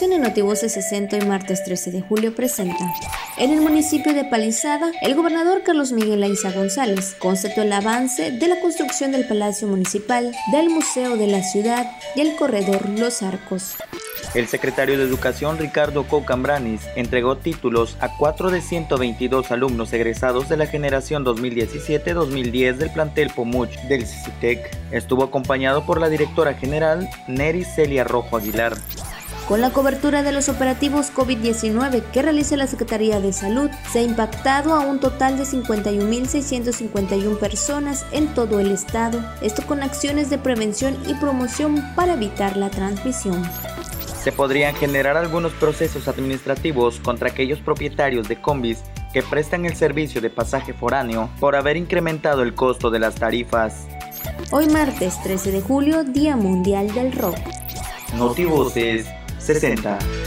en Notivoces 60 y martes 13 de julio presenta. En el municipio de Palizada, el gobernador Carlos Miguel Aiza González constató el avance de la construcción del Palacio Municipal, del Museo de la Ciudad y el corredor Los Arcos. El secretario de Educación Ricardo Cocambranis entregó títulos a cuatro de 122 alumnos egresados de la generación 2017-2010 del plantel Pomuch del CICITEC. Estuvo acompañado por la directora general Neri Celia Rojo Aguilar. Con la cobertura de los operativos COVID-19 que realiza la Secretaría de Salud, se ha impactado a un total de 51.651 personas en todo el estado, esto con acciones de prevención y promoción para evitar la transmisión se podrían generar algunos procesos administrativos contra aquellos propietarios de combis que prestan el servicio de pasaje foráneo por haber incrementado el costo de las tarifas. Hoy martes 13 de julio, Día Mundial del Rock. Notivoces 60.